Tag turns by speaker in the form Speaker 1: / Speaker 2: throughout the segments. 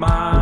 Speaker 1: my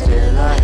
Speaker 1: still I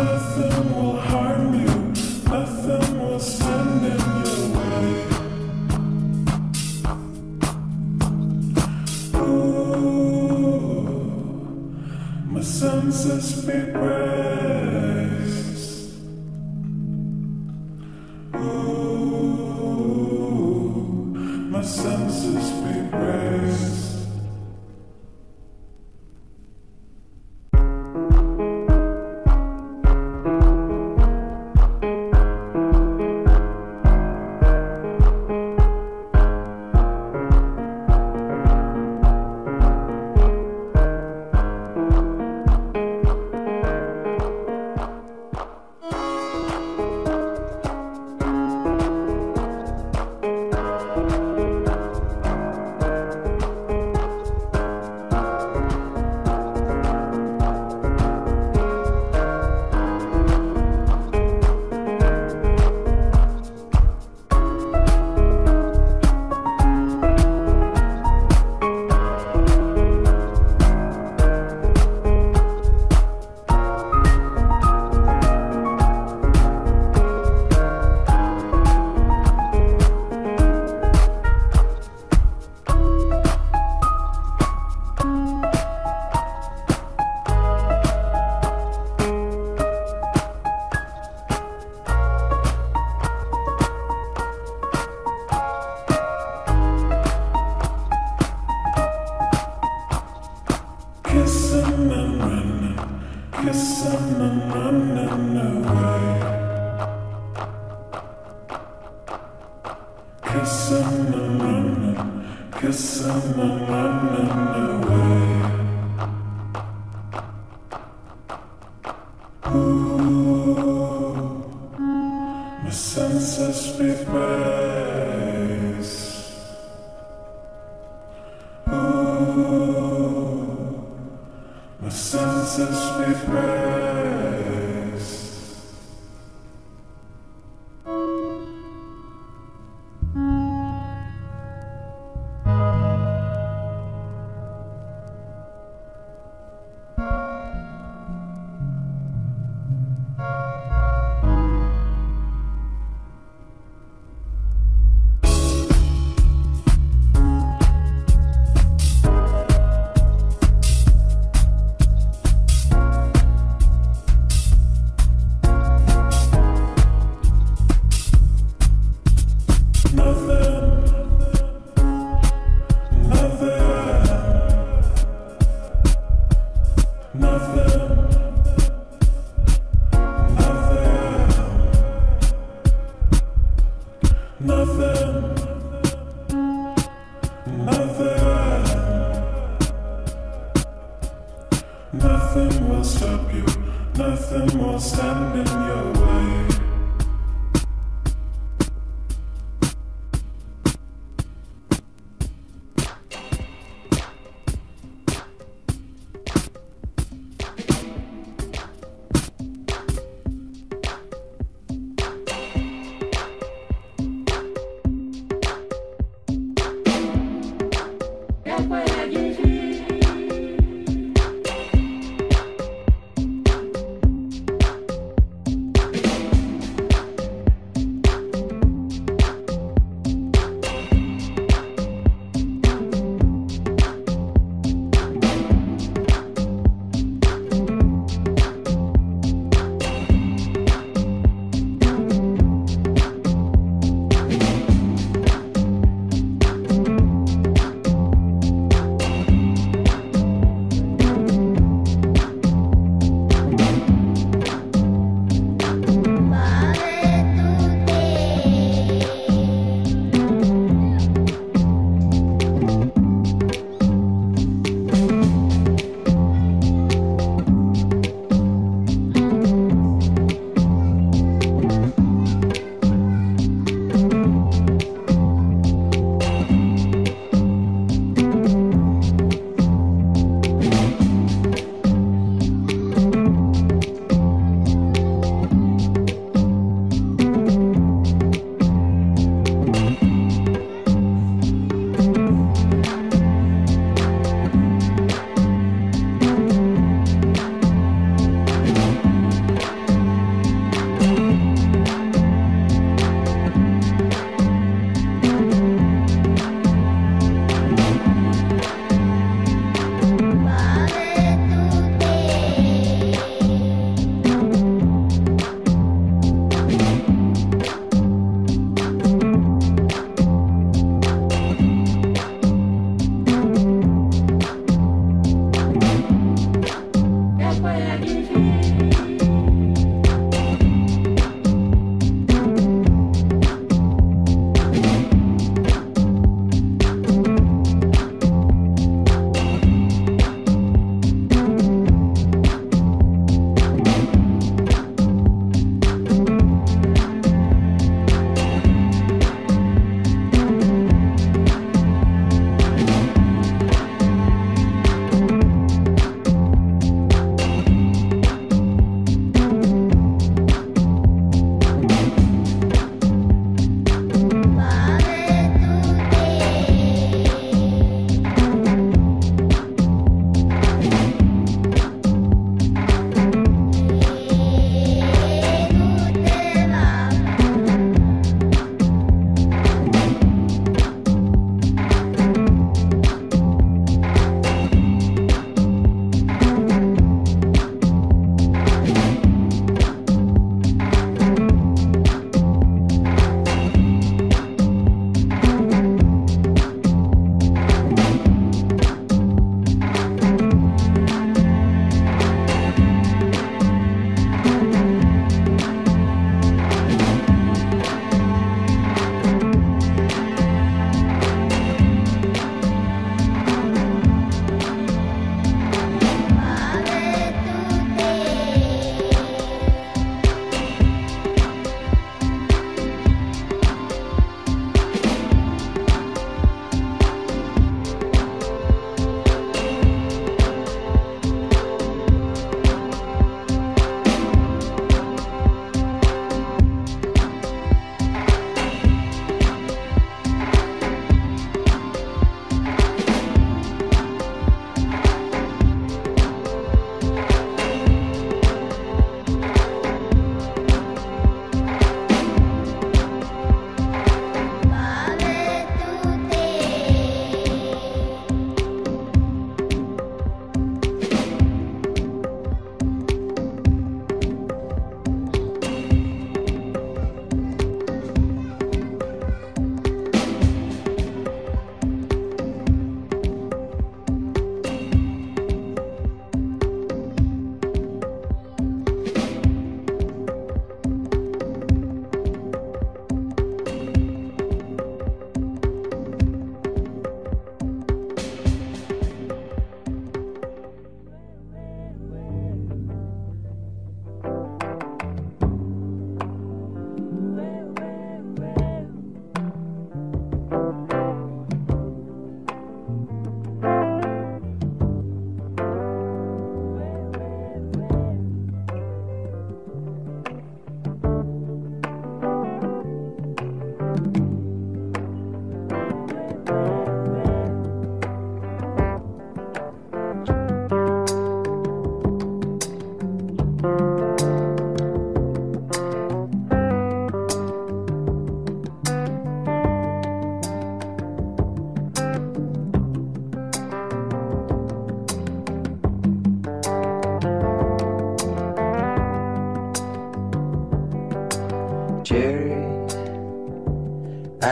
Speaker 2: Jesus.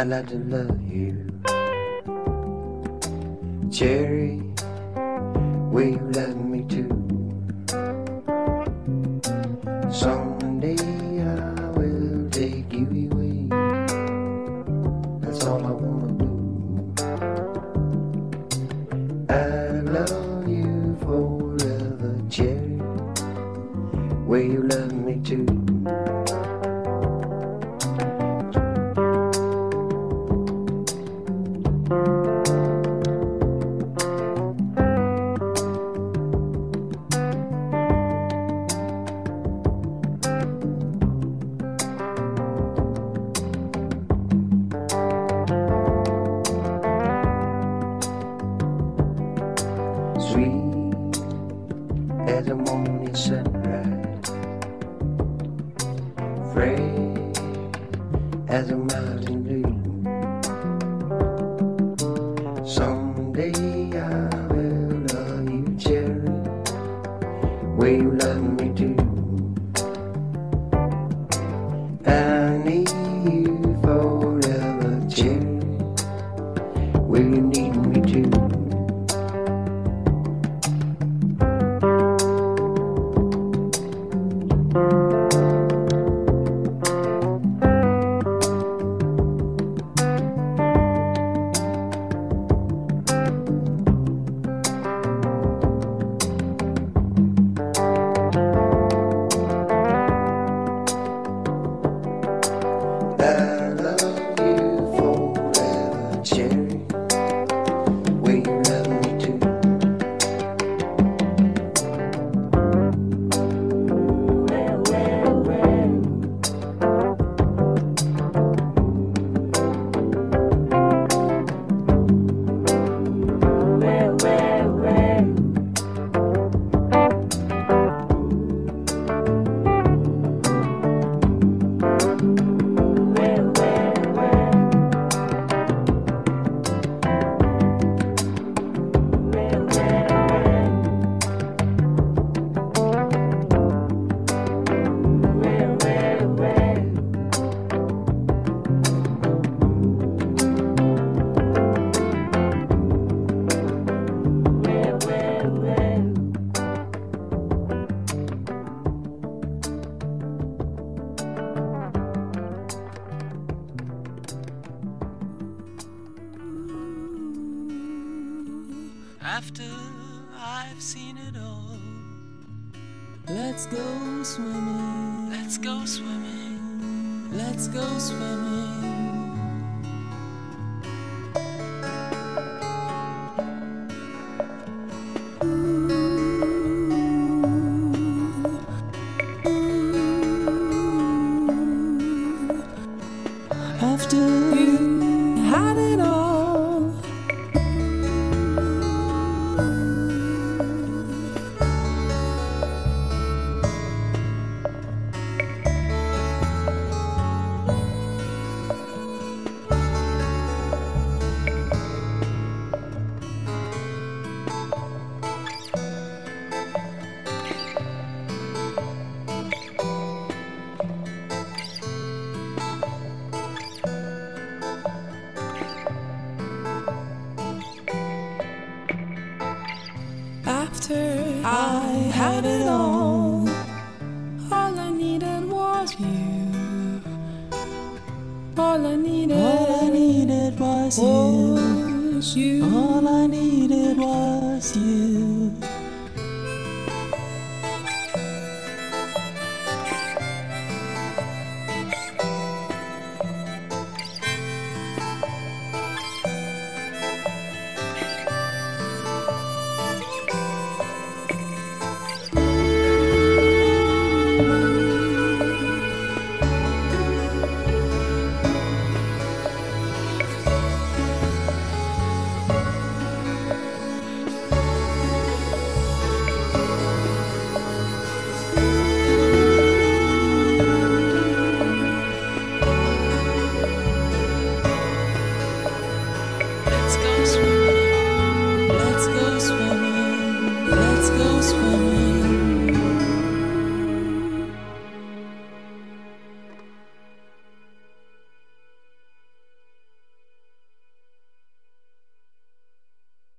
Speaker 2: I'd like to love you. Cherry,